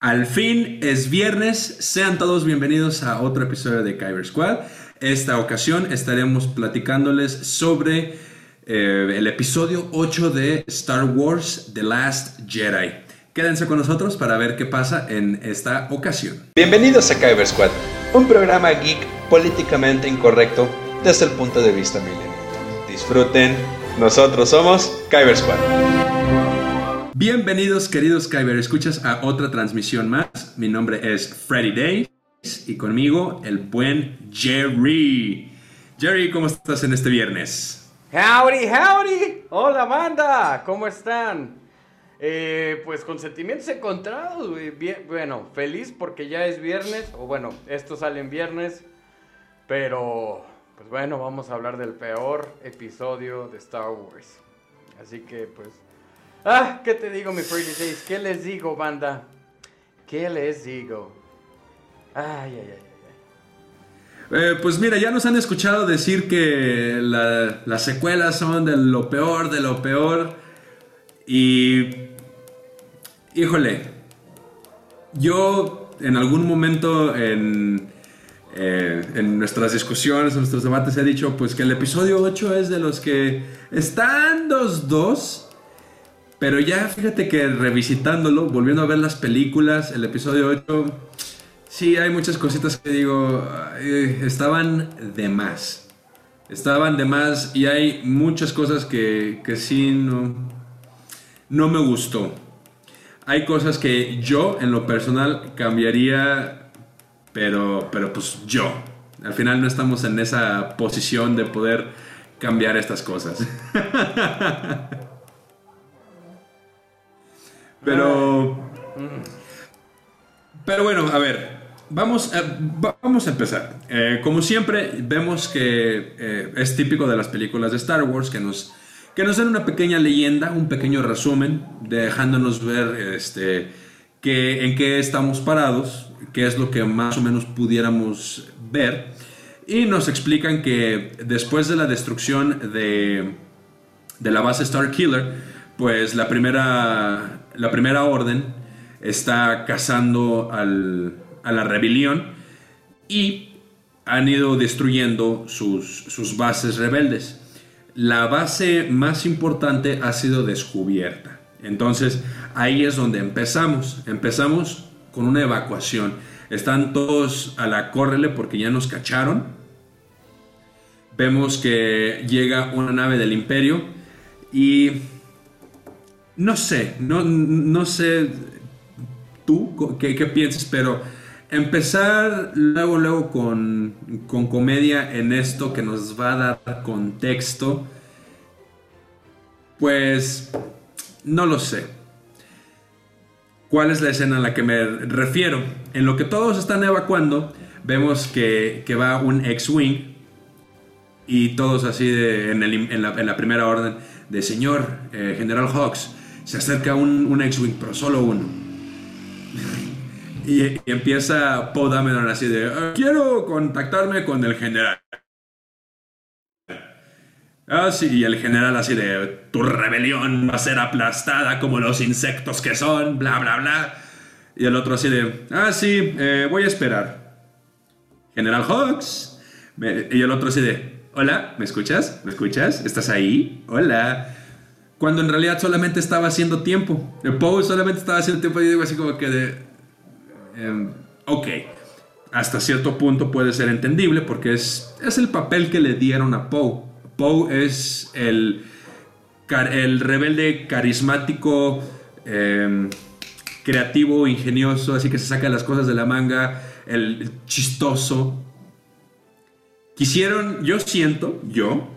Al fin es viernes, sean todos bienvenidos a otro episodio de Kyber Squad. Esta ocasión estaremos platicándoles sobre eh, el episodio 8 de Star Wars The Last Jedi. Quédense con nosotros para ver qué pasa en esta ocasión. Bienvenidos a Kyber Squad, un programa geek políticamente incorrecto desde el punto de vista milenial. Disfruten, nosotros somos Kyber Squad. Bienvenidos queridos Kyber escuchas a otra transmisión más. Mi nombre es Freddy Days y conmigo el buen Jerry. Jerry, ¿cómo estás en este viernes? Howdy, howdy. Hola, banda. ¿Cómo están? Eh, pues con sentimientos encontrados, güey. Bueno, feliz porque ya es viernes. O bueno, esto sale en viernes. Pero, pues bueno, vamos a hablar del peor episodio de Star Wars. Así que, pues. Ah, ¿qué te digo, mi Freddy Days? ¿Qué les digo, banda? ¿Qué les digo? Ay, ay, ay. Eh, pues mira, ya nos han escuchado decir que la- las secuelas son de lo peor, de lo peor. Y... Híjole, yo en algún momento en, eh, en nuestras discusiones, en nuestros debates he dicho pues que el episodio 8 es de los que están dos dos. Pero ya fíjate que revisitándolo, volviendo a ver las películas, el episodio 8, sí hay muchas cositas que digo, estaban de más. Estaban de más y hay muchas cosas que, que sí no, no me gustó. Hay cosas que yo en lo personal cambiaría, pero, pero pues yo. Al final no estamos en esa posición de poder cambiar estas cosas. Pero. Pero bueno, a ver. Vamos a, va- vamos a empezar. Eh, como siempre, vemos que eh, es típico de las películas de Star Wars que nos, que nos dan una pequeña leyenda, un pequeño resumen, dejándonos ver este, que, en qué estamos parados, qué es lo que más o menos pudiéramos ver. Y nos explican que después de la destrucción de, de la base Star Killer, pues la primera, la primera orden está cazando al- a la rebelión y han ido destruyendo sus, sus bases rebeldes. La base más importante ha sido descubierta. Entonces ahí es donde empezamos. Empezamos con una evacuación. Están todos a la córrele porque ya nos cacharon. Vemos que llega una nave del imperio y no sé, no, no sé tú qué, qué piensas, pero empezar luego, luego con, con comedia en esto que nos va a dar contexto, pues no lo sé. ¿Cuál es la escena a la que me refiero? En lo que todos están evacuando, vemos que, que va un X-Wing y todos así de- en la primera orden de señor eh, General Hawks, se acerca un, un X-Wing, pero solo uno. y, empieza Poe Dameron así de, "Ah, quiero contactarme con el general. Ah, sí, y el general así de, tu rebelión va a ser aplastada como los insectos que son, bla, bla, bla. Y el otro así de, ah, sí, eh, voy a esperar. General Hawks. Y el otro así de, hola, ¿me escuchas? ¿Me escuchas? ¿Estás ahí? Hola. Cuando en realidad solamente estaba haciendo tiempo. El Poe solamente estaba haciendo tiempo y digo así como que de... em, ok. Hasta cierto punto puede ser entendible porque es, es el papel que le dieron a Poe. Poe es el, el rebelde carismático, em, creativo, ingenioso, así que se saca las cosas de la manga, el chistoso. Quisieron, yo siento, yo,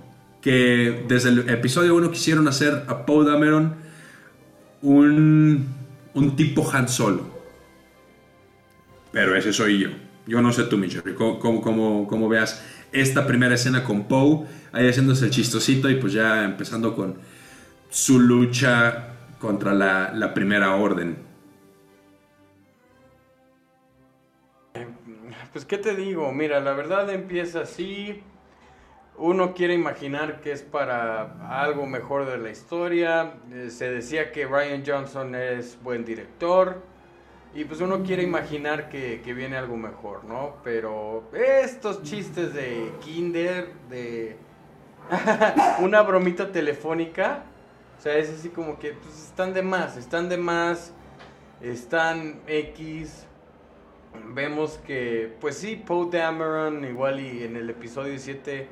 que desde el episodio 1 quisieron hacer a Poe Dameron un, un tipo Han Solo. Pero ese soy yo. Yo no sé tú, mi Jerry, cómo, cómo, cómo- veas esta primera escena con Poe, ahí haciéndose el chistosito y pues ya empezando con su lucha contra la, la primera orden. Pues, ¿qué te digo? Mira, la verdad empieza así. Uno quiere imaginar que es para algo mejor de la historia. Eh, se decía que Ryan Johnson es buen director. Y pues uno quiere imaginar que, viene algo mejor, ¿no? Pero estos chistes de Kinder, de una bromita telefónica, o sea, es así como que pues, están de más, están de más, están X. Vemos que, pues sí, Poe Dameron, igual y en el episodio 7,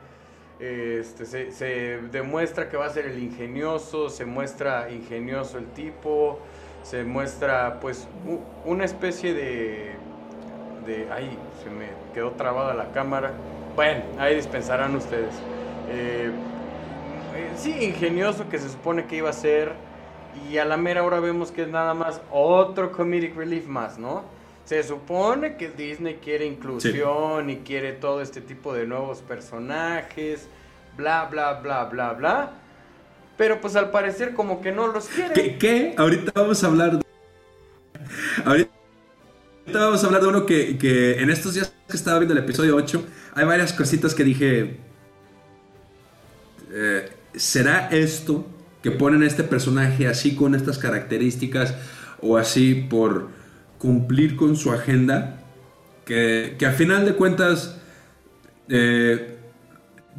este, se, demuestra que va a ser el ingenioso, se muestra ingenioso el tipo se muestra pues una especie de, de... Ay, se me quedó trabada la cámara. Bueno, ahí dispensarán ustedes. Eh, sí, ingenioso que se supone que iba a ser. Y a la mera hora vemos que es nada más otro comedic relief más, ¿no? Se supone que Disney quiere inclusión y quiere todo este tipo de nuevos personajes, bla, bla, bla, bla, bla. Pero pues al parecer como que no los quiere. ¿Qué? ¿Qué? Ahorita vamos a hablar de... Ahorita vamos a hablar de uno que, que en estos días que estaba viendo el episodio 8, hay varias cositas que dije... Eh, ¿Será esto que ponen a este personaje así con estas características o así por cumplir con su agenda? Que, que a final de cuentas eh,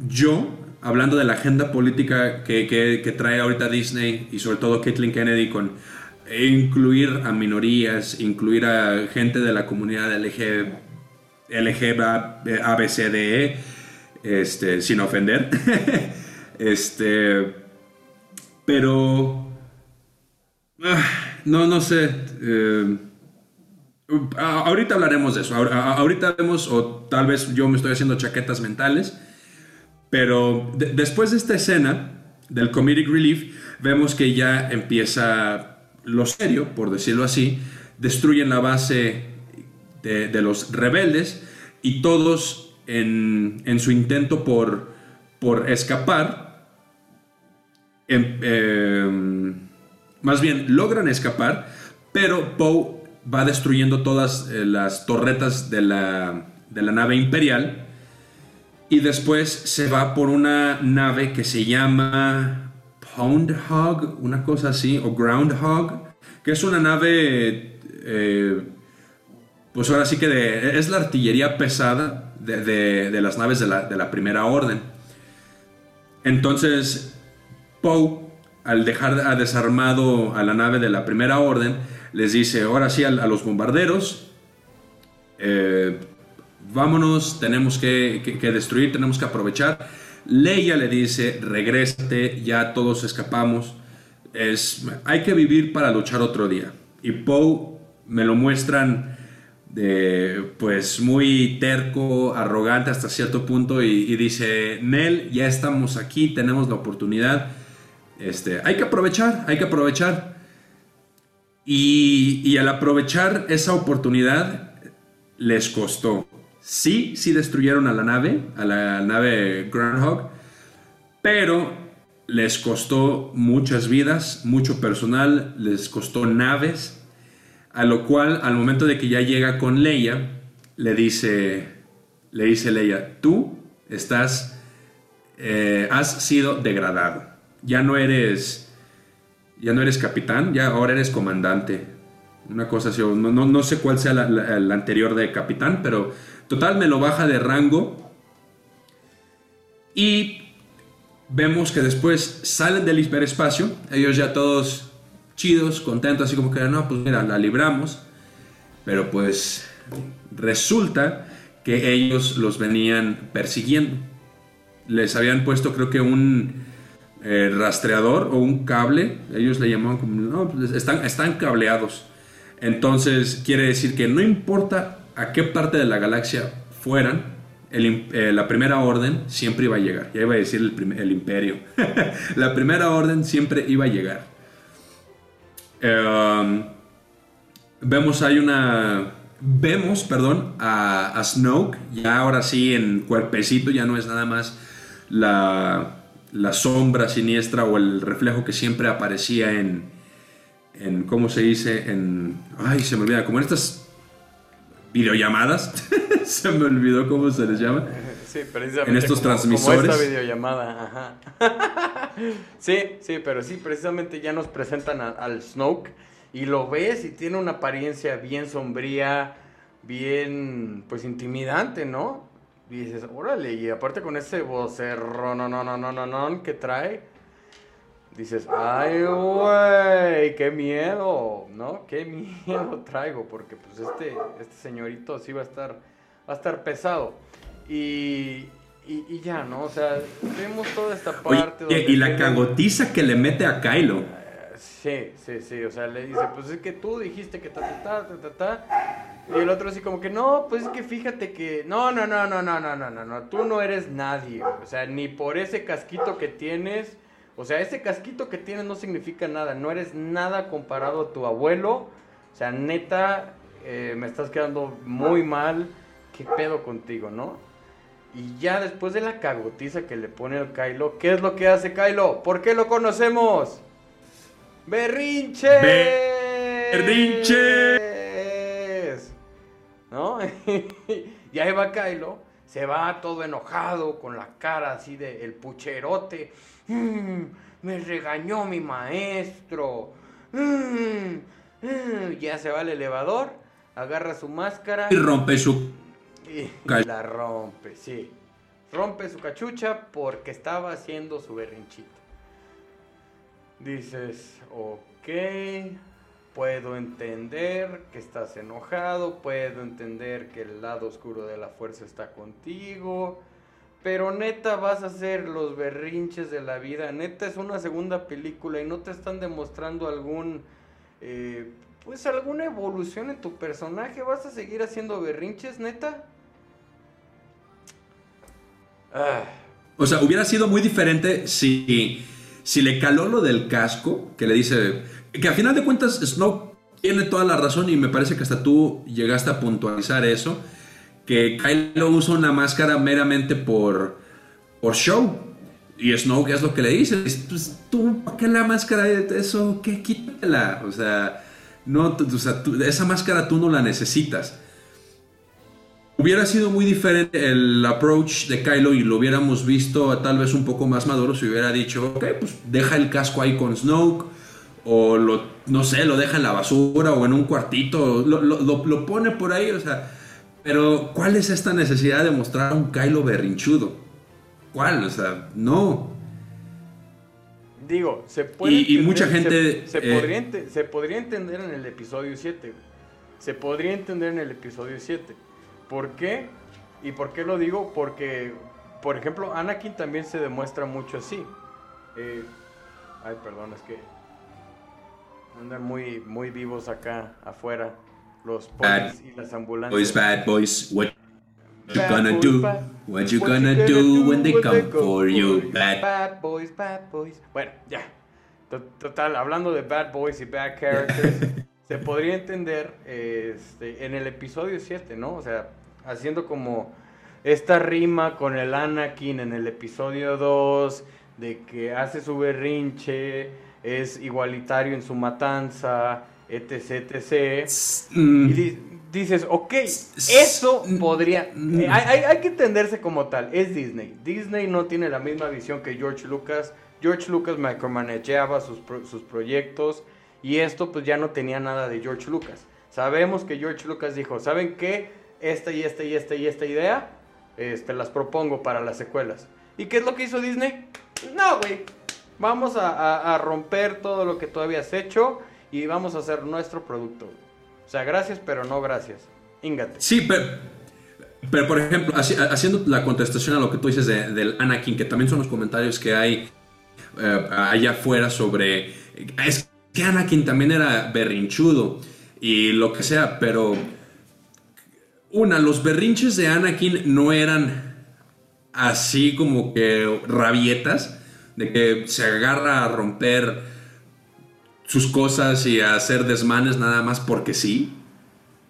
yo hablando de la agenda política que, trae ahorita Disney y sobre todo Kathleen Kennedy con incluir a minorías, incluir a gente de la comunidad LG, LGBABCDE, este, sin ofender. este, pero ah, no, no sé. Eh, ahorita hablaremos de eso. Ahorita vemos, o tal vez yo me estoy haciendo chaquetas mentales pero después de esta escena del comedic relief, vemos que ya empieza lo serio, por decirlo así. Destruyen la base de, los rebeldes y todos en, su intento por, por escapar, em, em, más bien logran escapar, pero Poe va destruyendo todas eh, las torretas de la, de la nave imperial y después se va por una nave que se llama Poundhog, una cosa así, o Groundhog, que es una nave, eh, pues ahora sí que es la artillería pesada de, las naves de la, primera orden. Entonces, Poe, al dejar desarmado a la nave de la primera orden, les dice, ahora sí a, los bombarderos, eh, vámonos, tenemos que, destruir, tenemos que aprovechar. Leia le dice, regrésate, ya todos escapamos. Es, hay que vivir para luchar otro día. Y Poe me lo muestran pues muy terco, arrogante hasta cierto punto y, dice, Nel, ya estamos aquí, tenemos la oportunidad. Este, hay que aprovechar, hay que aprovechar. Y, al aprovechar esa oportunidad les costó. Sí, sí destruyeron a la nave, a la nave Groundhog, pero les costó muchas vidas, mucho personal, les costó naves, a lo cual al momento de que ya llega con Leia, le dice, le dice Leia, tú estás, eh, has sido degradado, ya no eres, ya no eres capitán, ya ahora eres comandante. Una cosa así, no, no, sé cuál sea el anterior de capitán, pero Total, me lo baja de rango. Y vemos que después salen del hiperespacio. Ellos ya todos chidos, contentos, así como que no, pues mira, la libramos. Pero pues resulta que ellos los venían persiguiendo. Les habían puesto creo que un eh, rastreador o un cable. Ellos le llamaban como, pues, están, están cableados. Entonces quiere decir que no importa a qué parte de la galaxia fueran, eh, la primera orden siempre iba a llegar. Ya iba a decir el, imperio. la primera orden siempre iba a llegar. Em, vemos, hay una... Vemos, perdón, a, Snoke, ya ahora sí en cuerpecito, ya no es nada más la, la sombra siniestra o el reflejo que siempre aparecía en, en, ¿cómo se dice? En, ay, se me olvida, como en estas videollamadas. se me olvidó cómo se les llama. Sí, precisamente. En estos transmisores. Como esta videollamada, ajá. sí, sí, pero sí, precisamente ya nos presentan al Snoke. Y lo ves y tiene una apariencia bien sombría, bien, pues intimidante, ¿no? Y dices, órale, y aparte con ese vocerro, no, no, no, no, no, no, que trae, dices, ay, güey, qué miedo, ¿no? Qué miedo traigo, porque pues este, este señorito sí va a estar, va a estar pesado. Y, y, y ya, ¿no? O sea, vemos toda esta parte. Oye, y la cagotiza que le mete a Kylo. Eh, Sí, sí, sí, o sea, le dice, pues es que tú dijiste que ta, ta, ta, ta, ta, ta. Y el otro así como que, no, pues es que fíjate que, no, no, no, no, no, no, no, no, no, tú no eres nadie, o sea, ni por ese casquito que tienes, o sea, ese casquito que tienes no significa nada, no eres nada comparado a tu abuelo, o sea, neta, eh, me estás quedando muy mal, qué pedo contigo, ¿no? Y ya después de la cagotiza que le pone al Kylo, ¿qué es lo que hace Kylo? ¿Por qué lo conocemos? ¡Berrinche! ¡Berrinches! ¿No? y ahí va Kylo, se va todo enojado, con la cara así de el pucherote. "Mm, me regañó mi maestro. Mm, mm". Ya se va al elevador, agarra su máscara. Y rompe su... Y la rompe, sí. Rompe su cachucha porque estaba haciendo su berrinchito. Dices, ok, puedo entender que estás enojado, puedo entender que el lado oscuro de la fuerza está contigo, pero neta vas a hacer los berrinches de la vida, neta es una segunda película y no te están demostrando algún, eh, pues alguna evolución en tu personaje, vas a seguir haciendo berrinches, neta. Ah. O sea, hubiera sido muy diferente si, si le caló lo del casco, que le dice... Que a final de cuentas Snow tiene toda la razón y me parece que hasta tú llegaste a puntualizar eso, que Kylo usa una máscara meramente por, por show. Y Snow, ¿qué es lo que le dice? Pues tú, ¿para qué la máscara? Eso, ¿qué? Quítatela. O sea, no, esa máscara tú no la necesitas. Hubiera sido muy diferente el approach de Kylo y lo hubiéramos visto tal vez un poco más maduro si hubiera dicho, ok, pues deja el casco ahí con Snoke, o lo, no sé, lo deja en la basura o en un cuartito, lo, lo- pone por ahí, o sea, pero ¿cuál es esta necesidad de mostrar a un Kylo berrinchudo? ¿Cuál? O sea, no. Digo, se puede. Y- y mucha gente, Se, se eh, podría ente- se podría entender en el episodio 7. güey. Se podría entender en el episodio 7. ¿Por qué? ¿Y por qué lo digo? Porque, por ejemplo, Anakin también se demuestra mucho así. Eh, ay, perdón, es que. Andan muy, muy vivos acá afuera. Los polis y las ambulancias. Boys, bad boys, what you Bad gonna boys, do? bad- What you gonna do when they come for you? Bad Bad boys, bad boys. Bueno, ya. To- Total, hablando de bad boys y bad characters, se podría entender este, en el episodio 7, ¿no? O sea, haciendo como esta rima con el Anakin en el episodio 2, de que hace su berrinche, es igualitario en su matanza, etc, etc. Mm. Y di- dices, ok, eso podría... eh, hay, hay- que entenderse como tal, es Disney. Disney no tiene la misma visión que George Lucas. George Lucas micromanageaba sus, pro- sus proyectos y esto pues ya no tenía nada de George Lucas. Sabemos que George Lucas dijo, ¿saben qué? Esta y esta y esta y esta idea, este, las propongo para las secuelas. ¿Y qué es lo que hizo Disney? No, güey. Vamos a, romper todo lo que tú habías hecho y vamos a hacer nuestro producto. O sea, gracias, pero no gracias. Íngate. Sí, pero, pero por ejemplo, haci- haciendo la contestación a lo que tú dices de- del Anakin, que también son los comentarios que hay eh, allá afuera sobre... Es que Anakin también era berrinchudo y lo que sea, pero... Una, los berrinches de Anakin no eran así como que rabietas, de que se agarra a romper sus cosas y a hacer desmanes nada más porque sí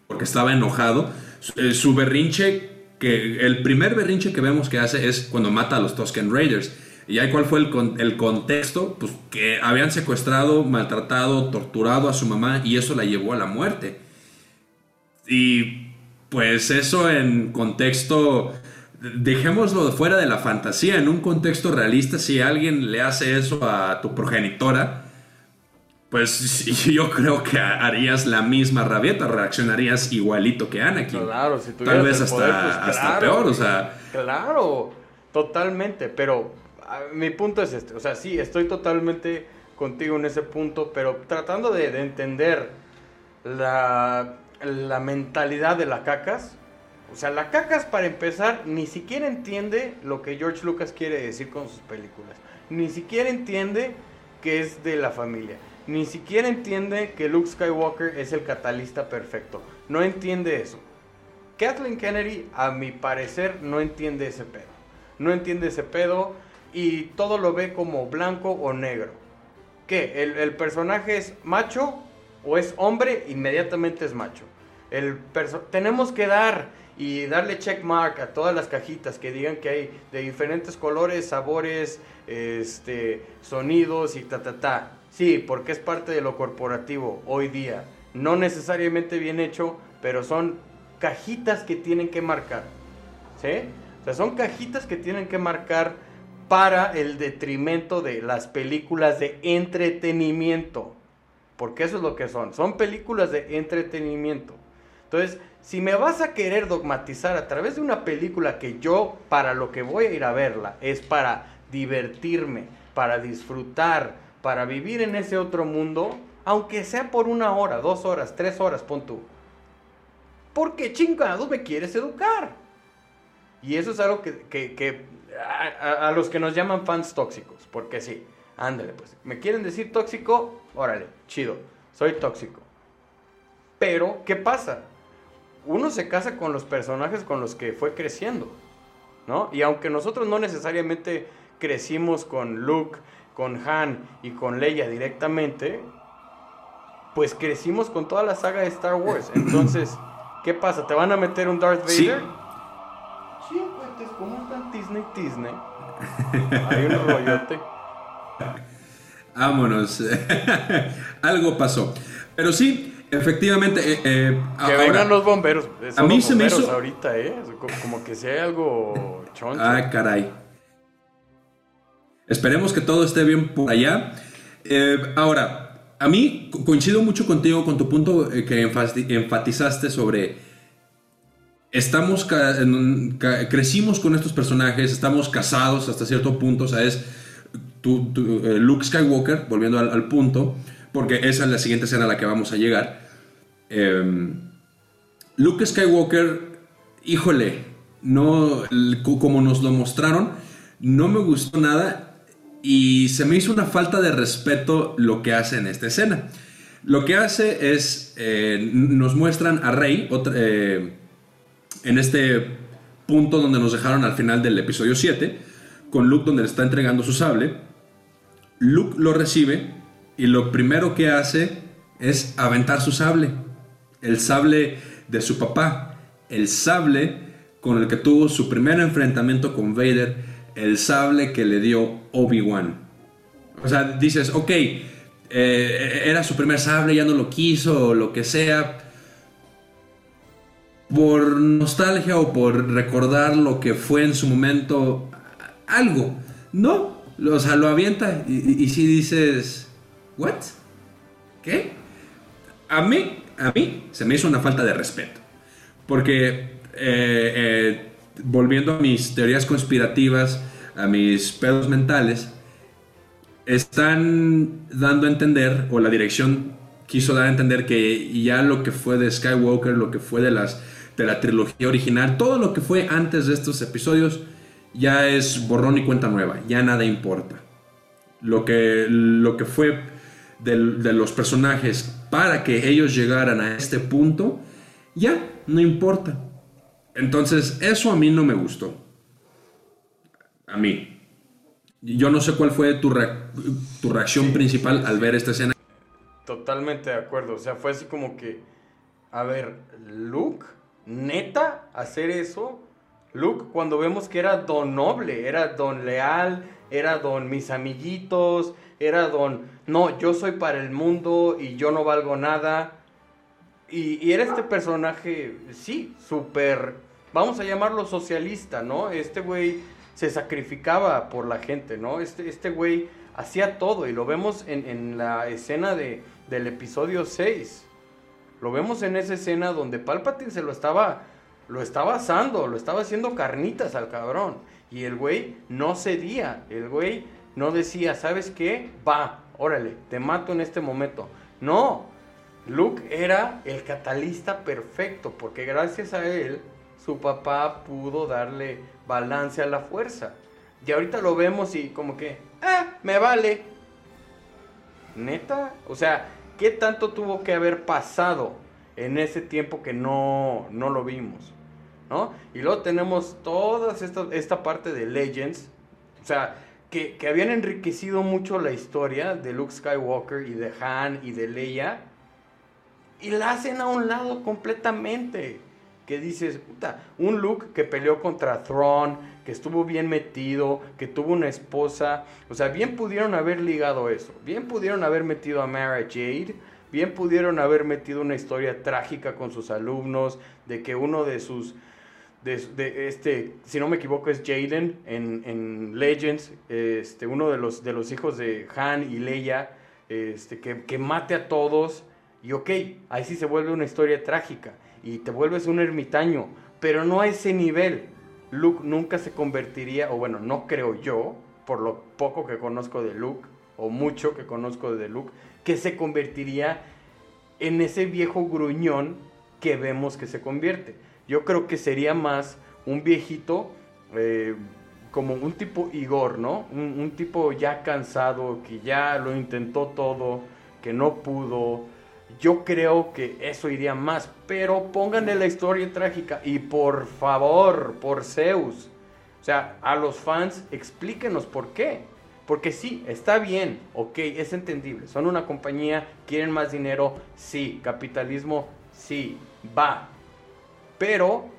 porque estaba enojado. Su, eh, su berrinche, que el primer berrinche que vemos que hace es cuando mata a los Tusken Raiders. ¿Y ahí cuál fue el, con- el contexto? Pues que habían secuestrado, maltratado, torturado a su mamá y eso la llevó a la muerte. Y pues eso en contexto, dejémoslo fuera de la fantasía, en un contexto realista, si alguien le hace eso a tu progenitora, pues yo creo que harías la misma rabieta, reaccionarías igualito que Anakin. Claro, si Tal vez hasta, pues, hasta peor, o sea. Claro, totalmente, pero mi punto es este, o sea, sí, estoy totalmente contigo en ese punto, pero tratando de, entender la, la mentalidad de la cacas, o sea, la cacas para empezar ni siquiera entiende lo que George Lucas quiere decir con sus películas, ni siquiera entiende que es de la familia ni siquiera entiende que Luke Skywalker es el catalista perfecto. No entiende eso. Kathleen Kennedy, a mi parecer, no entiende ese pedo. No entiende ese pedo y todo lo ve como blanco o negro. ¿Qué? ¿El, personaje es macho o es hombre? Inmediatamente es macho. El tenemos que dar y darle check mark a todas las cajitas que digan que hay de diferentes colores, sabores, este, sonidos y ta ta ta. Sí, porque es parte de lo corporativo hoy día. No necesariamente bien hecho, pero son cajitas que tienen que marcar. ¿Sí? O sea, son cajitas que tienen que marcar para el detrimento de las películas de entretenimiento. Porque eso es lo que son. Son películas de entretenimiento. Entonces, si me vas a querer dogmatizar a través de una película que yo, para lo que voy a ir a verla, es para divertirme, para disfrutar, para vivir en ese otro mundo, aunque sea por una hora, dos horas, tres horas, pon tú. Porque chingados me quieres educar. Y eso es algo que, a, los que nos llaman fans tóxicos, porque sí, ándale, pues, me quieren decir tóxico, órale, chido, soy tóxico. Pero, ¿qué pasa? Uno se casa con los personajes con los que fue creciendo, ¿no? Y aunque nosotros no necesariamente crecimos con Luke, con Han y con Leia directamente, pues crecimos con toda la saga de Star Wars. Entonces, ¿qué pasa? ¿Te van a meter un Darth Vader? Sí, pues, ¿cómo están Disney Disney? Hay un rollote. Vámonos. Algo pasó. Pero sí, efectivamente. Eh, eh, que vengan los bomberos. a mí se me hizo. ahorita, ¿eh? Como que si hay algo choncho. Ah, caray. Esperemos que todo esté bien por allá. Eh, ahora, a mí coincido mucho contigo con tu punto que enfatizaste sobre estamos crecimos con estos personajes, estamos casados hasta cierto punto, o sea, es eh, Luke Skywalker, volviendo al, punto, porque esa es la siguiente escena a la que vamos a llegar. Em, Luke Skywalker, híjole, no, como nos lo mostraron, no me gustó nada y se me hizo una falta de respeto lo que hace en esta escena. Lo que hace es, eh, nos muestran a Rey eh, en este punto donde nos dejaron al final del episodio 7, con Luke donde le está entregando su sable. Luke lo recibe y lo primero que hace es aventar su sable, el sable de su papá, el sable con el que tuvo su primer enfrentamiento con Vader el sable que le dio Obi-Wan. O sea, dices, ok, eh, era su primer sable, ya no lo quiso, o lo que sea. Por nostalgia o por recordar lo que fue en su momento, algo. No, o sea, lo avienta y, si dices, ¿what? ¿Qué? A mí, a mí se me hizo una falta de respeto. Porque eh, eh, volviendo a mis teorías conspirativas, a mis pedos mentales, están dando a entender, o la dirección quiso dar a entender que ya lo que fue de Skywalker, lo que fue de, las, de la trilogía original, todo lo que fue antes de estos episodios, ya es borrón y cuenta nueva, ya nada importa. Lo que, lo que fue de, de los personajes para que ellos llegaran a este punto, ya no importa. Entonces, eso a mí no me gustó. A mí. Yo no sé cuál fue tu, tu reacción principal al ver esta escena. Totalmente de acuerdo. O sea, fue así como que, a ver, Luke, neta, hacer eso. Luke, cuando vemos que era don noble, era don leal, era don mis amiguitos, era don, no, yo soy para el mundo y yo no valgo nada. Y, era este personaje, sí, súper, vamos a llamarlo socialista, ¿no? Este güey se sacrificaba por la gente, ¿no? Este, este güey hacía todo y lo vemos en, la escena de, del episodio 6. Lo vemos en esa escena donde Palpatine se lo estaba, lo estaba asando, lo estaba haciendo carnitas al cabrón. Y el güey no cedía, el güey no decía, ¿sabes qué? Va, órale, te mato en este momento. No, Luke era el catalista perfecto, porque gracias a él su papá pudo darle balance a la fuerza. Y ahorita lo vemos y como que, ah, me vale. Neta, o sea, ¿qué tanto tuvo que haber pasado en ese tiempo que no, no lo vimos? ¿No? Y luego tenemos toda esta, esta parte de Legends, o sea, que, habían enriquecido mucho la historia de Luke Skywalker y de Han y de Leia, y la hacen a un lado completamente que dices, puta, un Luke que peleó contra Thrawn, que estuvo bien metido, que tuvo una esposa, o sea, bien pudieron haber ligado eso, bien pudieron haber metido a Mara Jade, bien pudieron haber metido una historia trágica con sus alumnos, de que uno de sus, de, este, si no me equivoco es Jaden en, en, Legends, este, uno de los, de los hijos de Han y Leia, este, que, que mate a todos, y ok, ahí sí se vuelve una historia trágica y te vuelves un ermitaño, pero no a ese nivel. Luke nunca se convertiría, o bueno, no creo yo, por lo poco que conozco de Luke, o mucho que conozco de Luke, que se convertiría en ese viejo gruñón que vemos que se convierte. Yo creo que sería más un viejito, eh, como un tipo Igor, ¿no? un tipo ya cansado, que ya lo intentó todo, que no pudo, yo creo que eso iría más. Pero pónganle la historia trágica. Y por favor, por Zeus. O sea, a los fans explíquenos por qué. Porque sí, está bien, ok, es entendible. Son una compañía, quieren más dinero, sí. Capitalismo, sí, va. Pero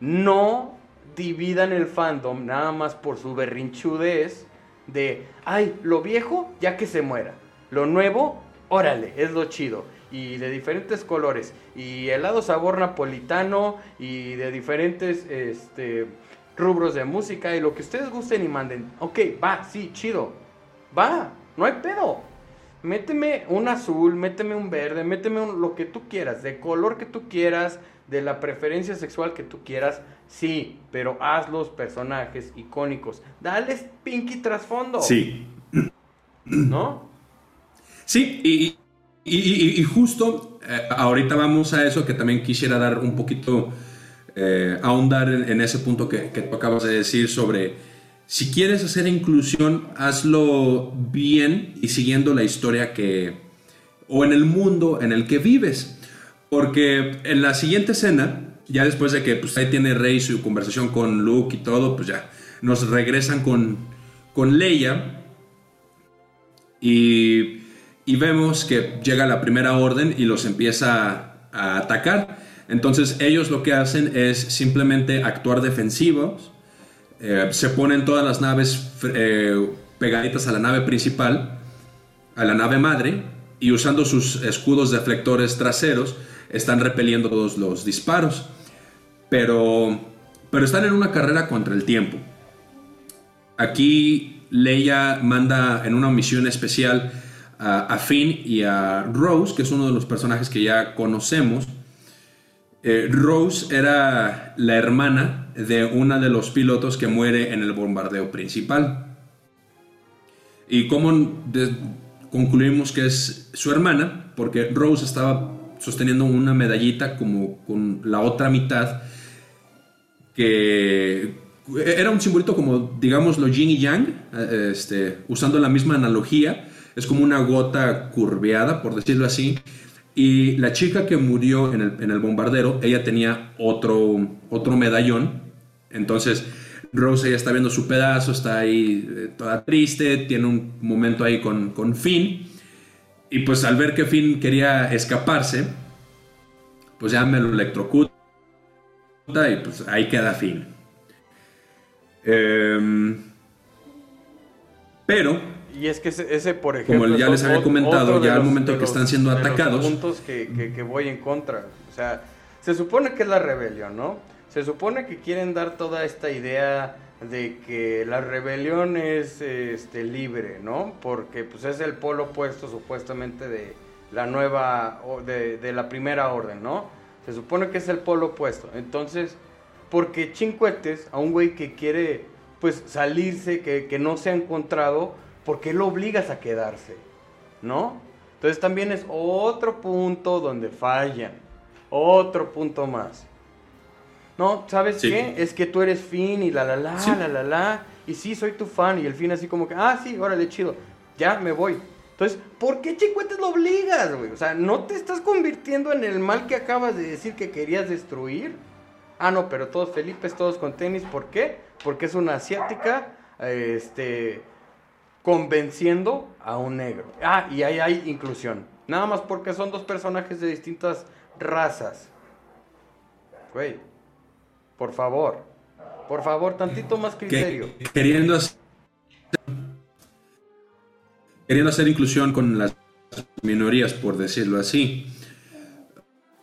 no dividan el fandom nada más por su berrinchudez de, ay, lo viejo, ya que se muera. Lo nuevo, órale, es lo chido y de diferentes colores y helado sabor napolitano y de diferentes este, rubros de música y lo que ustedes gusten y manden. Ok, va, sí, chido. Va, no hay pedo. Méteme un azul, méteme un verde, méteme lo que tú quieras, de color que tú quieras, de la preferencia sexual que tú quieras, sí, pero haz los personajes icónicos. Dales pinky trasfondo. Sí. ¿No? Sí, y, y, justo eh, ahorita vamos a eso que también quisiera dar un poquito, eh, ahondar en, ese punto que, que, tú acabas de decir sobre si quieres hacer inclusión, hazlo bien y siguiendo la historia que, o en el mundo en el que vives. Porque en la siguiente escena, ya después de que pues, ahí tiene Rey su conversación con Luke y todo, pues ya nos regresan con, con Leia. Y y vemos que llega la primera orden y los empieza a atacar. Entonces ellos lo que hacen es simplemente actuar defensivos, eh, se ponen todas las naves eh, pegaditas a la nave principal, a la nave madre, y usando sus escudos deflectores traseros están repeliendo todos los disparos. Pero, pero están en una carrera contra el tiempo. Aquí Leia manda en una misión especial a, Finn y a Rose, que es uno de los personajes que ya conocemos. Eh, Rose era la hermana de uno de los pilotos que muere en el bombardeo principal. ¿Y cómo concluimos que es su hermana? Porque Rose estaba sosteniendo una medallita como con la otra mitad que era un simbolito como digamos lo yin y yang, eh, este, usando la misma analogía es como una gota curveada, por decirlo así. Y la chica que murió en el, bombardero, ella tenía otro, otro medallón. Entonces, Rose ya está viendo su pedazo, está ahí eh, toda triste, tiene un momento ahí con, con Finn. Y pues al ver que Finn quería escaparse, pues ya me lo electrocuta y pues ahí queda Finn. Em, pero y es que ese, por ejemplo. Como ya les había comentado, ya al momento que están siendo atacados. puntos que, que, voy en contra. O sea, se supone que es la rebelión, ¿no? Se supone que quieren dar toda esta idea de que la rebelión es este, libre, ¿no? Porque pues es el polo opuesto supuestamente de, la nueva, de, de la primera orden, ¿no? Se supone que es el polo opuesto. Entonces, porque chincuetes a un güey que quiere, pues, salirse, que, que no se ha encontrado, ¿por qué lo obligas a quedarse? ¿No? Entonces también es otro punto donde fallan. Otro punto más. No, ¿sabes Sí. qué? Es que tú eres Finn y la la la, Sí. la la la. Y sí, soy tu fan. Y el Finn así como que, ah, sí, órale, chido. Ya me voy. Entonces, ¿por qué chicuetes lo obligas, güey? O sea, ¿no te estás convirtiendo en el mal que acabas de decir que querías destruir? Ah, no, pero todos Felipes, todos con tenis. ¿Por qué? Porque es una asiática, este, convenciendo a un negro. Ah, y ahí hay inclusión. Nada más porque son dos personajes de distintas razas. Güey, por favor. Por favor, tantito más que- criterio. queriendo hacer, queriendo hacer inclusión con las minorías, por decirlo así.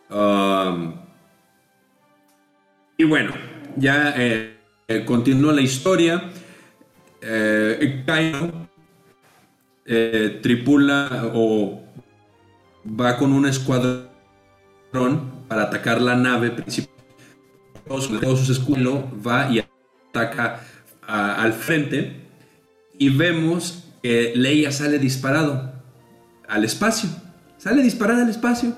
Um, y bueno, ya eh, eh, continúa la historia. Eh, eh, tripula o va con un escuadrón para atacar la nave principal. Todos, sus escudos va y ataca al frente y vemos que Leia sale disparado al espacio. Sale disparada al espacio.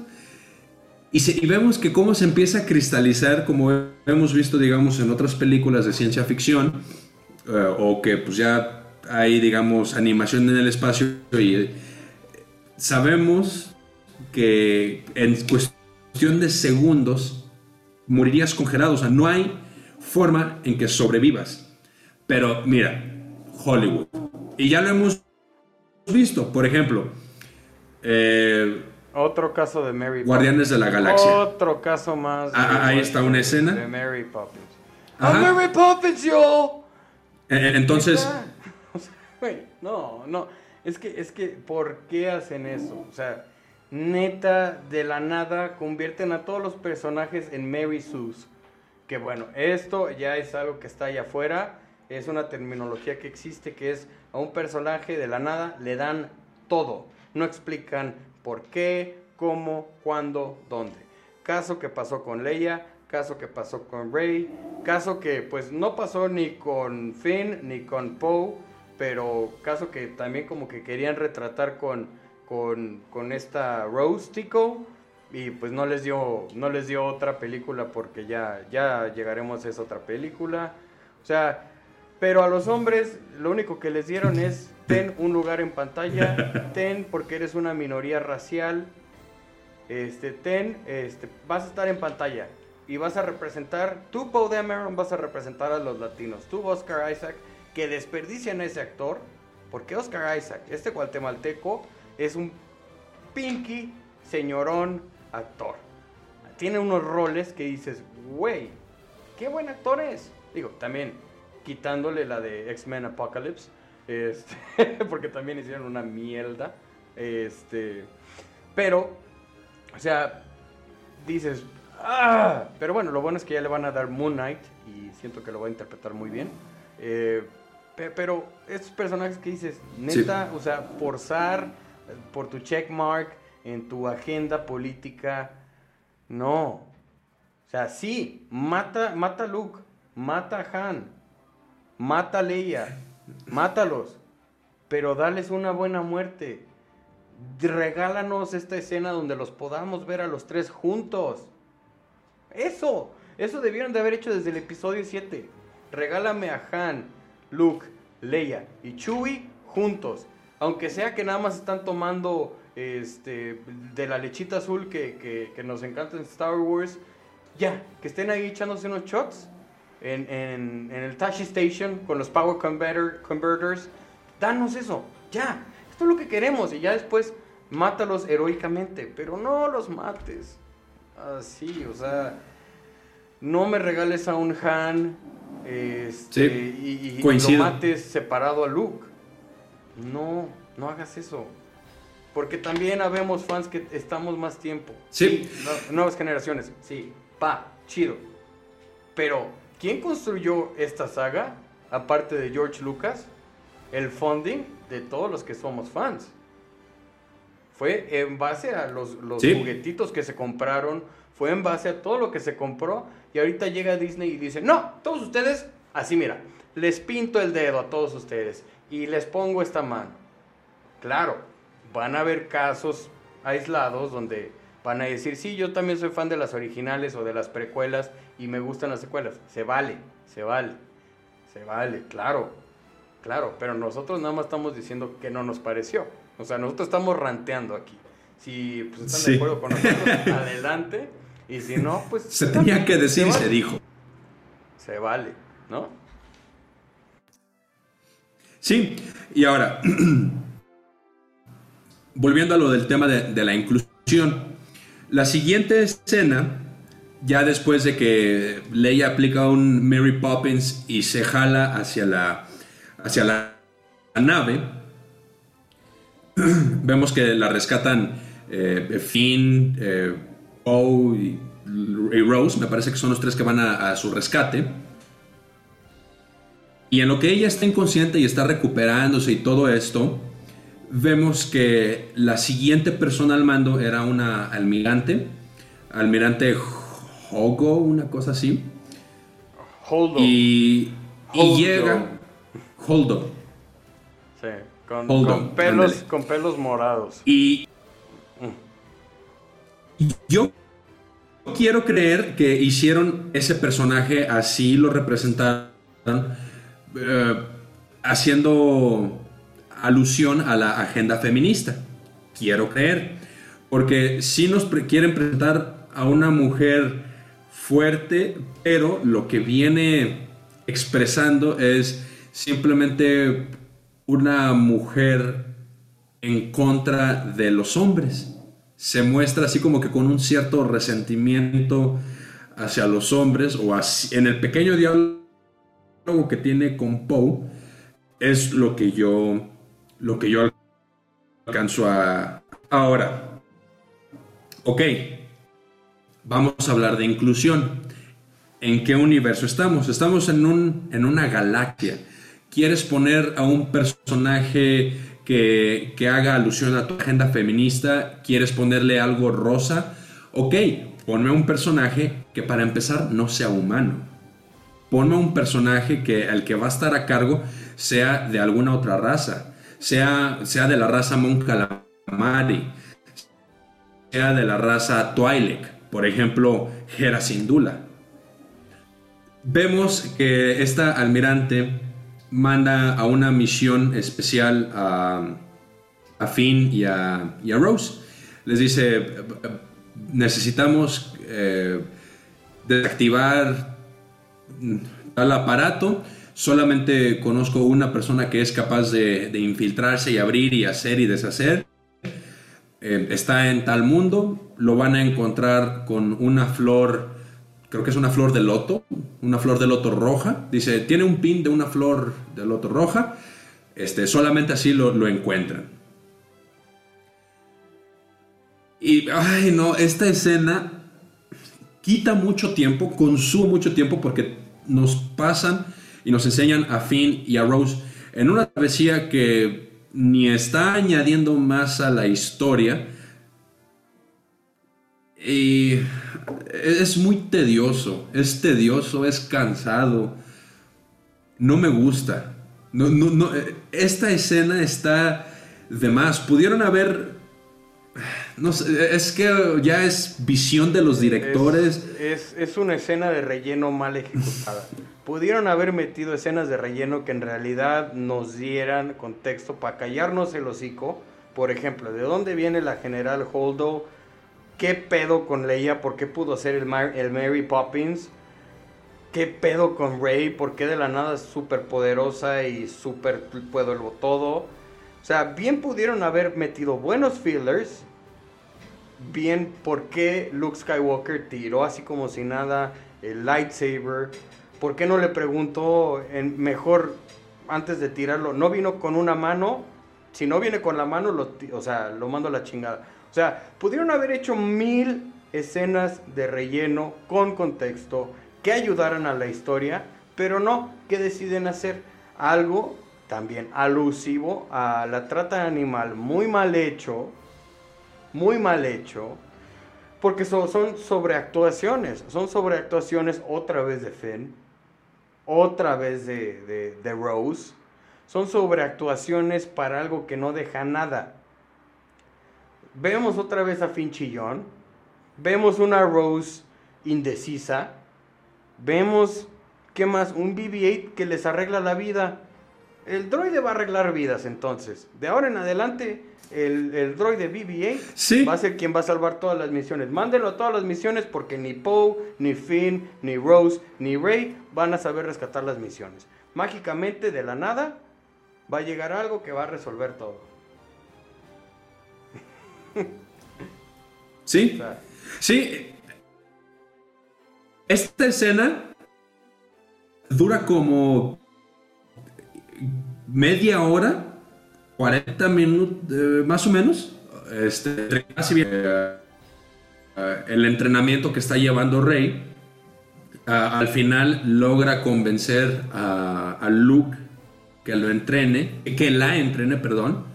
Y vemos que cómo se empieza a cristalizar, como hemos visto, digamos, en otras películas de ciencia ficción, eh, o que pues ya hay, digamos, animación en el espacio y eh, sabemos que en cuestión de segundos morirías congelado, o sea, no hay forma en que sobrevivas. Pero mira, Hollywood. Y ya lo hemos visto, por ejemplo, eh, Otro caso de Mary Guardianes de la Galaxia. Otro caso más. Ah, ah, ahí está una escena. De Mary Poppins. Ajá. ¡Ah, Mary Poppins, yo! Eh, Entonces. O sea, güey, no, no. Es que, es que, ¿por qué hacen eso? O sea, neta, de la nada, convierten a todos los personajes en Mary Sue's. Que bueno, esto ya es algo que está allá afuera. Es una terminología que existe, que es a un personaje de la nada le dan todo. No explican por qué, cómo, cuándo, dónde. Caso que pasó con Leia, caso que pasó con Rey, caso que pues no pasó ni con Finn ni con Poe, pero caso que también como que querían retratar con, con, con esta Rose Tico y pues no les dio no les dio otra película porque ya ya llegaremos a esa otra película. O sea, pero a los hombres lo único que les dieron es ten un lugar en pantalla, ten porque eres una minoría racial, este, ten, este, vas a estar en pantalla y vas a representar, tú Poe Dameron vas a representar a los latinos, tú Oscar Isaac, que desperdician a ese actor, porque Oscar Isaac, este guatemalteco, es un pinky señorón actor. Tiene unos roles que dices, güey, qué buen actor es. Digo, también quitándole la de X-Men Apocalypse, este, porque también hicieron una mierda. Este, pero, o sea, dices, ah, pero bueno, lo bueno es que ya le van a dar Moon Knight y siento que lo va a interpretar muy bien. Eh, pe- pero estos personajes que dices, neta, o sea, forzar por tu checkmark en tu agenda política, no. O sea, sí, mata, mata a Luke, mata a Han, mata a Leia, mátalos, pero dales una buena muerte. Regálanos esta escena donde los podamos ver a los tres juntos. Eso, eso debieron de haber hecho desde el episodio 7. Regálame a Han, Luke, Leia y Chewie juntos. Aunque sea que nada más están tomando este, de la lechita azul que, que- que nos encanta en Star Wars. Ya, que estén ahí echándose unos shots en, en- en el Tashi Station con los Power Converter- Converters. Danos eso, ya. Esto es lo que queremos y ya después mátalos heroicamente, pero no los mates. Así, o sea, no me regales a un Han este, Sí, y, y- y coincido. lo mates separado a Luke. No, no hagas eso. Porque también habemos fans que estamos más tiempo. Sí. no- nuevas generaciones. Sí, pa, chido. Pero, ¿quién construyó esta saga? Aparte de George Lucas, el funding de todos los que somos fans. Fue en base a los, los Sí. juguetitos que se compraron, fue en base a todo lo que se compró. Y ahorita llega Disney y dice, no, todos ustedes, así mira, les pinto el dedo a todos ustedes y les pongo esta mano. Claro, van a haber casos aislados donde van a decir, sí, yo también soy fan de las originales o de las precuelas y me gustan las secuelas. Se vale, se vale, se vale, claro, claro, pero nosotros nada más estamos diciendo que no nos pareció. O sea, nosotros estamos ranteando aquí. Si pues, están Sí. de acuerdo con nosotros, adelante. Y si no, pues... Se tenía que decir y se dijo. Se vale, ¿no? Sí, y ahora, volviendo a lo del tema de, de la inclusión, la siguiente escena, ya después de que Leia aplica un Mary Poppins y se jala hacia la, hacia la, nave, vemos que la rescatan eh, Finn, eh, Poe y, Rose, me parece que son los tres que van a su rescate. Y en lo que ella está inconsciente y está recuperándose y todo esto, vemos que la siguiente persona al mando era una almirante, almirante Hogo, una cosa así. Hold on. Y, y Holdo. llega Holdo. Sí, con, pelos, ándale. con pelos morados. Y y yo quiero creer que hicieron ese personaje así, lo representaron, eh, haciendo alusión a la agenda feminista. Quiero creer. Porque si nos quieren presentar a una mujer fuerte, pero lo que viene expresando es simplemente una mujer en contra de los hombres. Se muestra así como que con un cierto resentimiento hacia los hombres o en el pequeño diálogo que tiene con Poe es lo que yo lo que yo alcanzo a ahora. Ok. Vamos a hablar de inclusión. ¿En qué universo estamos? Estamos en, un, en una galaxia. ¿Quieres poner a un personaje que, que haga alusión a tu agenda feminista? ¿Quieres ponerle algo rosa? Ok, ponme un personaje que para empezar no sea humano. Ponme un personaje que el que va a estar a cargo sea de alguna otra raza. Sea, sea de la raza Mon Calamari. Sea de la raza Twi'lek. Por ejemplo, Hera Syndulla vemos que esta almirante manda a una misión especial a, a Finn y a, y a Rose. Les dice, necesitamos eh, desactivar tal aparato. Solamente conozco una persona que es capaz de, infiltrarse y abrir y hacer y deshacer. Eh, está en tal mundo, lo van a encontrar con una flor, creo que es una flor de loto, una flor de loto roja. Dice, tiene un pin de una flor de loto roja. Este, solamente así lo, lo encuentran. Y, ay, no, esta escena quita mucho tiempo, consume mucho tiempo porque nos pasan y nos enseñan a Finn y a Rose en una travesía que ni está añadiendo más a la historia. Y es muy tedioso, es tedioso, es cansado. No me gusta. No, no, no, esta escena está de más. Pudieron haber... No sé, es que ya es visión de los directores. Es, es, es una escena de relleno mal ejecutada. Pudieron haber metido escenas de relleno que en realidad nos dieran contexto para callarnos el hocico. Por ejemplo, ¿de dónde viene la general Holdo? ¿Qué pedo con Leia? ¿Por qué pudo ser el, Mar el Mary Poppins? ¿Qué pedo con Rey? ¿Por qué de la nada es súper poderosa y súper puedo todo? O sea, bien pudieron haber metido buenos fillers. Bien, ¿por qué Luke Skywalker tiró así como si nada el lightsaber? ¿Por qué no le preguntó en mejor antes de tirarlo? ¿No vino con una mano? Si no viene con la mano, lo, o sea, lo mando a la chingada. O sea, pudieron haber hecho mil escenas de relleno con contexto que ayudaran a la historia, pero no, ¿qué deciden hacer? Algo también alusivo a la trata animal muy mal hecho muy mal hecho, porque son, son sobreactuaciones, son sobreactuaciones otra vez de Finn, otra vez de, de, Rose, son sobreactuaciones para algo que no deja nada. Vemos otra vez a Finn chillón, vemos una Rose indecisa, vemos, ¿qué más? Un BB-8 que les arregla la vida. El droide va a arreglar vidas entonces. De ahora en adelante, el, el droide BB-8 Sí. va a ser quien va a salvar todas las misiones. Mándenlo a todas las misiones porque ni Poe, ni Finn, ni Rose, ni Rey van a saber rescatar las misiones. Mágicamente, de la nada, va a llegar algo que va a resolver todo. Sí, O sea, sí. Esta escena dura como media hora, 40 minutos, eh, más o menos. Este, eh, el entrenamiento que está llevando Rey. al final logra convencer a, a Luke que lo entrene, que la entrene, perdón,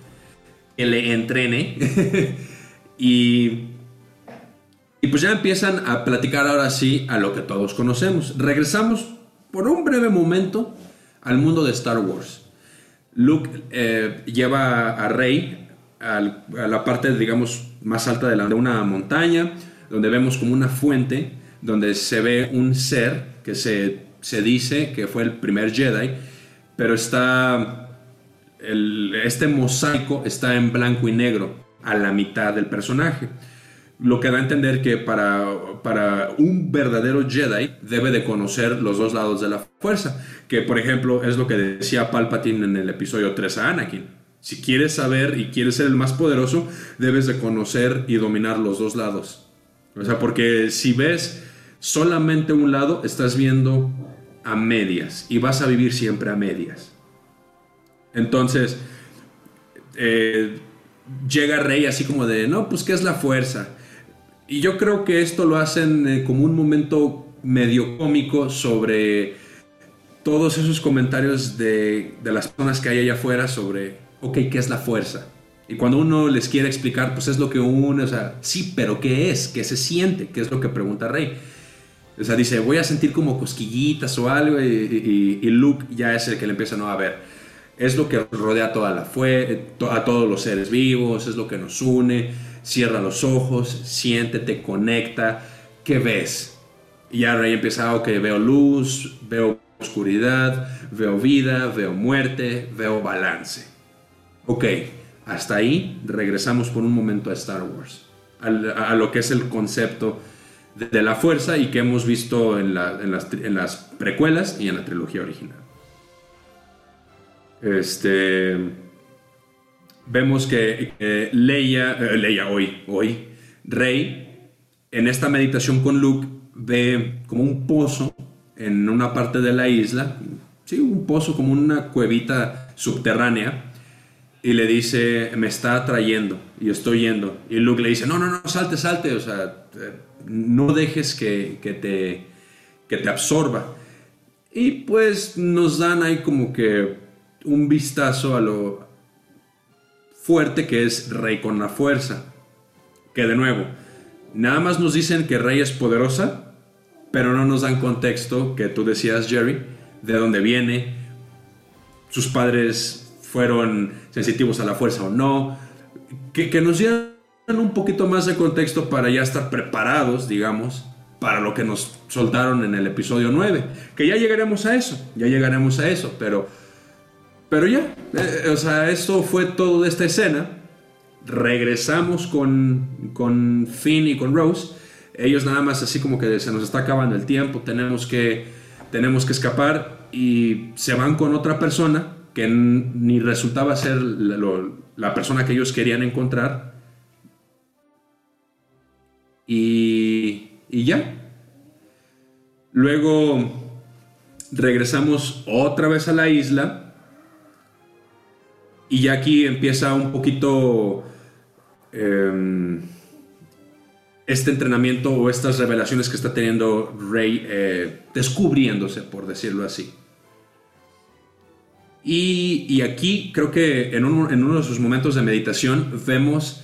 que le entrene. y y pues ya empiezan a platicar ahora sí a lo que todos conocemos. Regresamos por un breve momento al mundo de Star Wars. Luke eh, lleva a Rey a la parte, digamos, más alta de, la- de una montaña, donde vemos como una fuente, donde se ve un ser que se, se dice que fue el primer Jedi, pero está este mosaico está en blanco y negro a la mitad del personaje. Lo que da a entender que para, para un verdadero Jedi debe de conocer los dos lados de la fuerza. Que por ejemplo es lo que decía Palpatine en el episodio 3 a Anakin. Si quieres saber y quieres ser el más poderoso, debes de conocer y dominar los dos lados. O sea, porque si ves solamente un lado, estás viendo a medias y vas a vivir siempre a medias. Entonces, eh, llega Rey así como de, no, pues ¿qué es la fuerza? Y yo creo que esto lo hacen eh, como un momento medio cómico sobre todos esos comentarios de, de las personas que hay allá afuera sobre, ok, ¿qué es la fuerza? Y cuando uno les quiere explicar, pues es lo que uno, o sea, sí, pero ¿qué es? ¿Qué se siente? ¿Qué es lo que pregunta Rey? O sea, dice, voy a sentir como cosquillitas o algo, y, y- y Luke ya es el que le empieza, no, a ver, es lo que rodea toda la fue, to- a todos los seres vivos, es lo que nos une, cierra los ojos, siéntete, conecta, ¿qué ves? Y ya Rey empieza, ok, veo luz, veo oscuridad, veo vida, veo muerte, veo balance. Ok, hasta ahí regresamos por un momento a Star Wars, a, lo que es el concepto de, la fuerza y que hemos visto en, la- en las, en las precuelas y en la trilogía original. Este. Vemos que que Leia, eh, Leia hoy, hoy, Rey, en esta meditación con Luke, ve como un pozo en una parte de la isla, sí, un pozo como una cuevita subterránea, y le dice, me está atrayendo y estoy yendo. Y Luke le dice, no, no, no, salte, salte, o sea, eh, no dejes que, que te, que te absorba. Y pues nos dan ahí como que un vistazo a lo fuerte que es Rey con la fuerza. Que de nuevo, nada más nos dicen que Rey es poderosa, pero no nos dan contexto que tú decías, Jerry, de dónde viene, sus padres fueron sensitivos a la fuerza o no, que, que nos dieran un poquito más de contexto para ya estar preparados, digamos, para lo que nos soltaron en el episodio 9, que ya llegaremos a eso, ya llegaremos a eso, pero, pero ya, eh, o sea, esto fue todo de esta escena, regresamos con, con Finn y con Rose, ellos nada más así como que se nos está acabando el tiempo, tenemos que, tenemos que escapar y se van con otra persona que ni resultaba ser la, la persona que ellos querían encontrar. Y, y ya. Luego regresamos otra vez a la isla. Y ya aquí empieza un poquito em, este entrenamiento o estas revelaciones que está teniendo Rey eh, descubriéndose, por decirlo así. Y, y aquí creo que en uno, de sus momentos de meditación vemos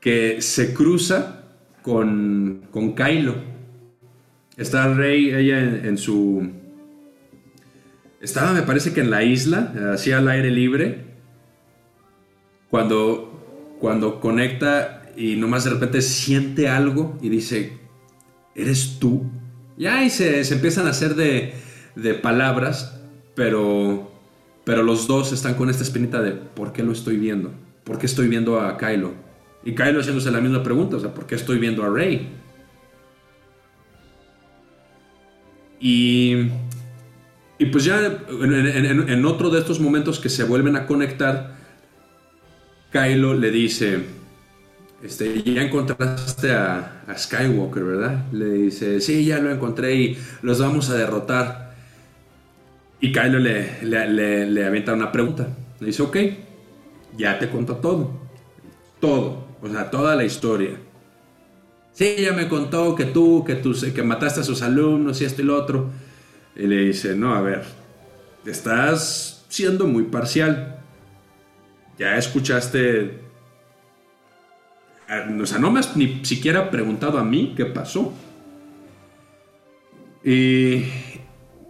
que se cruza con, con Kylo. Está Rey, ella en, su... Estaba, me parece que en la isla, hacía al aire libre, cuando, cuando conecta y nomás de repente siente algo y dice, ¿eres tú? Y se, se empiezan a hacer de, de palabras, pero, pero los dos están con esta espinita de ¿por qué lo estoy viendo? ¿Por qué estoy viendo a Kylo? Y Kylo haciéndose la misma pregunta, o sea, ¿por qué estoy viendo a Rey? Y, y pues ya en, otro de estos momentos que se vuelven a conectar, Kylo le dice, este, ya encontraste a, Skywalker, ¿verdad? Le dice, sí, ya lo encontré y los vamos a derrotar. Y Kylo le, le, le, avienta una pregunta. Le dice, ok, ya te contó todo. Todo. O sea, toda la historia. Sí, ella me contó que tú, que tú, que mataste a sus alumnos y esto y lo otro. Y le dice, no, a ver, estás siendo muy parcial. Ya escuchaste... O sea, no me has ni siquiera preguntado a mí qué pasó. Y,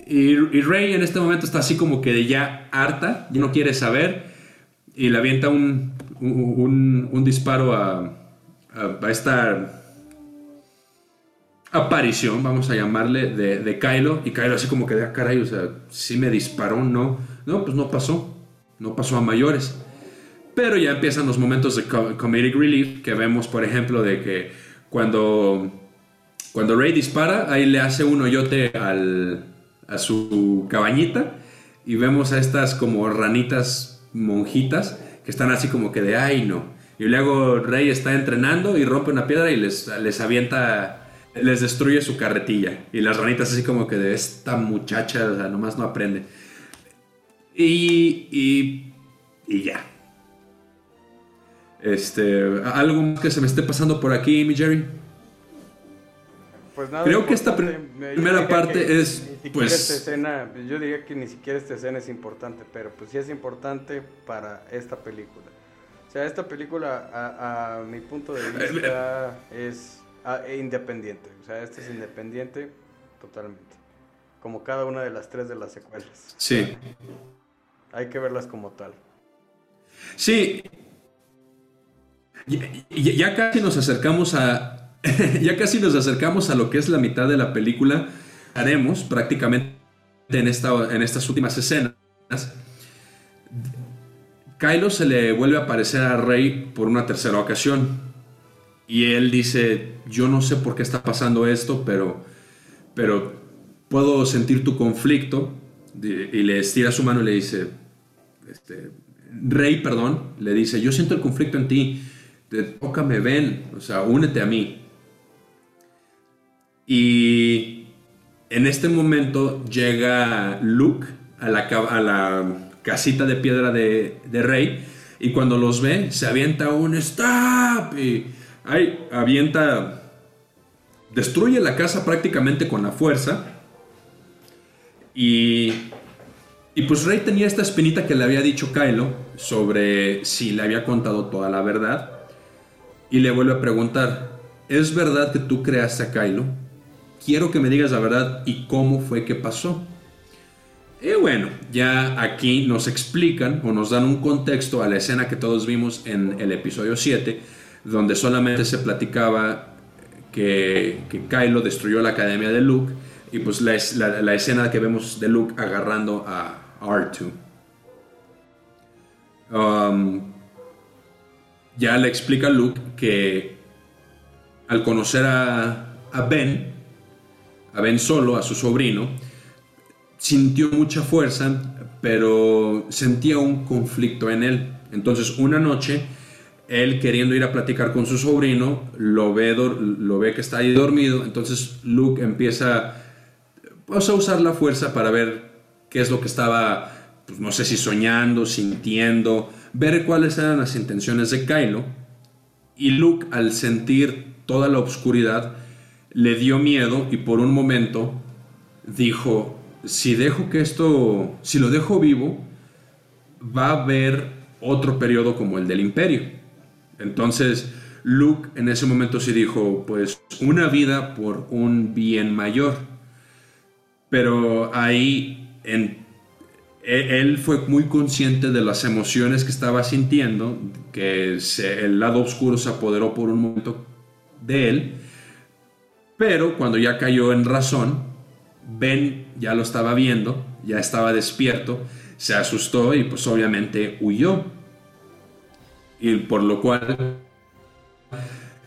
y, Rey en este momento está así como que ya harta, ya no quiere saber, y le avienta un, un, disparo a, a, esta aparición, vamos a llamarle, de, de Kylo, y Kylo así como que de ah, caray, o sea, si me disparó, no, no, pues no pasó, no pasó a mayores. Pero ya empiezan los momentos de comedic relief que vemos, por ejemplo, de que cuando, cuando Rey dispara, ahí le hace un hoyote al, a su cabañita y vemos a estas como ranitas monjitas que están así como que de ay no. Y luego Rey está entrenando y rompe una piedra y les, les avienta, les destruye su carretilla. Y las ranitas así como que de esta muchacha, o sea, nomás no aprende. Y, y, y ya. Este, ¿algo que se me esté pasando por aquí, mi Jerry? Pues nada, Creo que esta primera parte es, pues... Esta escena, yo diría que ni siquiera esta escena es importante, pero pues sí es importante para esta película. O sea, esta película, a, mi punto de vista, es independiente. O sea, este es independiente totalmente. Como cada una de las tres de las secuelas. Sí. Hay que verlas como tal. Sí. ya casi nos acercamos a, ya casi nos acercamos a lo que es la mitad de la película. Haremos prácticamente en, esta, en estas últimas escenas. Kylo se le vuelve a aparecer a Rey por una tercera ocasión. Y él dice, yo no sé por qué está pasando esto, pero, pero puedo sentir tu conflicto. Y le estira su mano y le dice, este, Rey, perdón, le dice, yo siento el conflicto en ti, tócame, ven, o sea, únete a mí. Y en este momento llega Luke a la, a la casita de piedra de, Rey y cuando los ve se avienta un stop ahí avienta, destruye la casa prácticamente con la fuerza y, y pues Rey tenía esta espinita que le había dicho Kylo sobre si le había contado toda la verdad y le vuelve a preguntar, ¿es verdad que tú creaste a Kylo? quiero que me digas la verdad y cómo fue que pasó. Y bueno, ya aquí nos explican o nos dan un contexto a la escena que todos vimos en el episodio 7, donde solamente se platicaba que, que Kylo destruyó la academia de Luke y pues la, la, escena que vemos de Luke agarrando a R2. Um, ya le explica Luke que al conocer a, a Ben, a Ben Solo, a su sobrino, sintió mucha fuerza, pero sentía un conflicto en él. Entonces, una noche, él queriendo ir a platicar con su sobrino, lo ve, lo ve que está ahí dormido, entonces Luke empieza pues, a usar la fuerza para ver qué es lo que estaba, pues, no sé si soñando, sintiendo, ver cuáles eran las intenciones de Kylo. Y Luke, al sentir toda la oscuridad, le dio miedo y por un momento dijo, si dejo que esto, si lo dejo vivo, va a haber otro periodo como el del imperio. Entonces, Luke en ese momento sí dijo, pues una vida por un bien mayor. Pero ahí en, e, él fue muy consciente de las emociones que estaba sintiendo, que el lado oscuro se apoderó por un momento de él, pero cuando ya cayó en razón, Ben ya lo estaba viendo, ya estaba despierto, se asustó y pues obviamente huyó. Y por lo cual,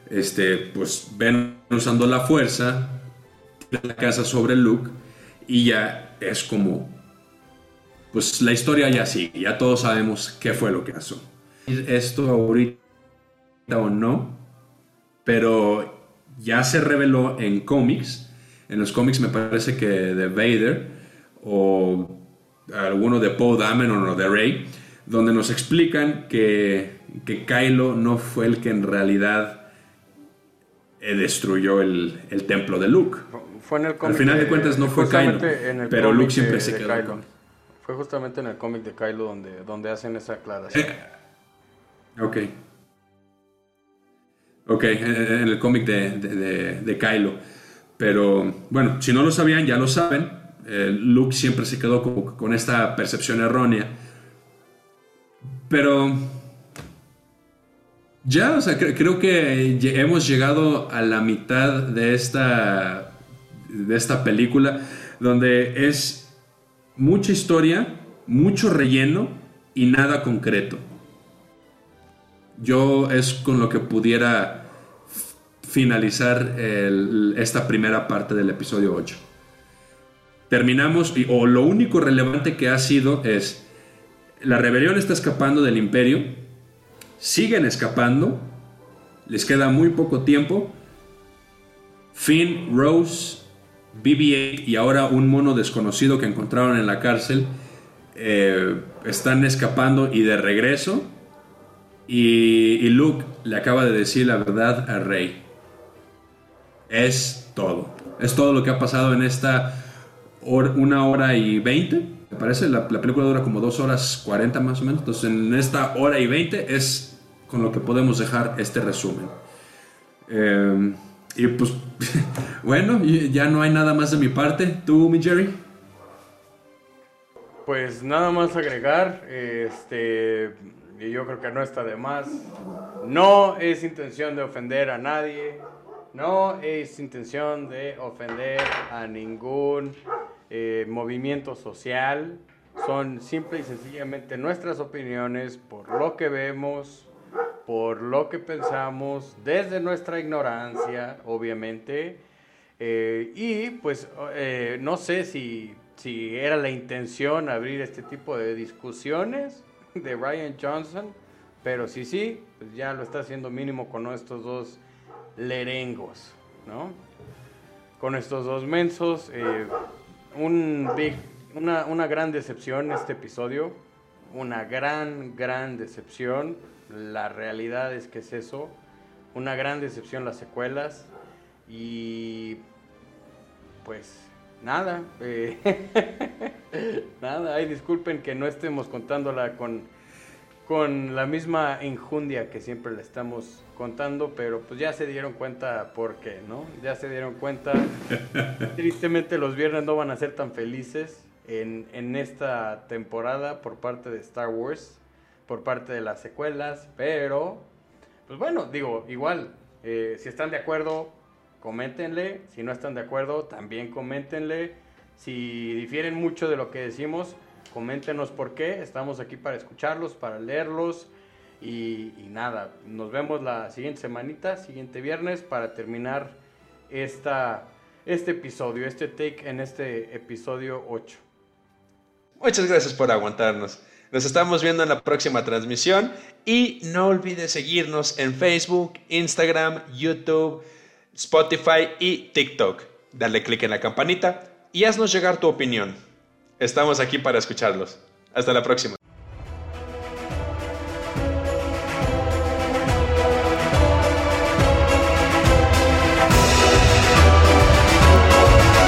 este, pues Ben usando la fuerza, la casa sobre Luke y ya es como pues la historia ya sigue, ya todos sabemos qué fue lo que pasó. Esto ahorita o no, pero ya se reveló en cómics. En los cómics me parece que de Vader o alguno de Poe Dameron o de Rey, donde nos explican que, que Kylo no fue el que en realidad eh, destruyó el, el, templo de Luke. Fue en el Al final de, cuentas no fue Kylo, pero Luke siempre se quedó. Fue justamente en el cómic de Kylo donde, donde hacen esa aclaración. Eh, ok. Ok, en el cómic de, de, Kylo. Pero bueno, si no lo sabían, ya lo saben. Eh, Luke siempre se quedó con, con esta percepción errónea. Pero ya, o sea, creo que hemos llegado a la mitad de esta, de esta película, donde es mucha historia, mucho relleno y nada concreto. Yo es con lo que pudiera finalizar esta primera parte del episodio 8. Terminamos, y, o lo único relevante que ha sido es, la rebelión está escapando del imperio, siguen escapando, les queda muy poco tiempo. Finn, Rose BB-8 y ahora un mono desconocido que encontraron en la cárcel eh, están escapando y de regreso. Y, Luke le acaba de decir la verdad a Rey. Es todo. Es todo lo que ha pasado en esta una hora y veinte. Me parece, la, película dura como dos horas cuarenta más o menos. Entonces en esta hora y veinte es con lo que podemos dejar este resumen. Eh, y pues, bueno, ya no hay nada más de mi parte. ¿Tú, mi Jerry? Pues nada más agregar, este, yo creo que no está de más. No es intención de ofender a nadie, no es intención de ofender a ningún eh, movimiento social. Son simple y sencillamente nuestras opiniones por lo que vemos, por lo que pensamos desde nuestra ignorancia, obviamente. Eh, y pues eh, no sé si, si era la intención abrir este tipo de discusiones de Ryan Johnson, pero sí, sí, pues ya lo está haciendo mínimo con estos dos lerengos, ¿no? Con estos dos mensos. Eh, un una, una gran decepción este episodio. Una gran, gran decepción la realidad es que es eso. Una gran decepción las secuelas. Y pues nada. Eh, nada. Ay, disculpen que no estemos contándola con, con la misma injundia que siempre la estamos contando, pero pues ya se dieron cuenta por qué, ¿no? Ya se dieron cuenta. Tristemente los viernes no van a ser tan felices en, en esta temporada por parte de Star Wars por parte de las secuelas, pero, pues bueno, digo, igual, eh, si están de acuerdo, coméntenle, si no están de acuerdo, también coméntenle, si difieren mucho de lo que decimos, coméntenos por qué, estamos aquí para escucharlos, para leerlos. Y, y, nada, nos vemos la siguiente semanita, siguiente viernes, para terminar esta, este episodio, este take en este episodio 8. Muchas gracias por aguantarnos. Nos estamos viendo en la próxima transmisión y no olvides seguirnos en Facebook, Instagram, YouTube, Spotify y TikTok. Dale click en la campanita y haznos llegar tu opinión. Estamos aquí para escucharlos. Hasta la próxima.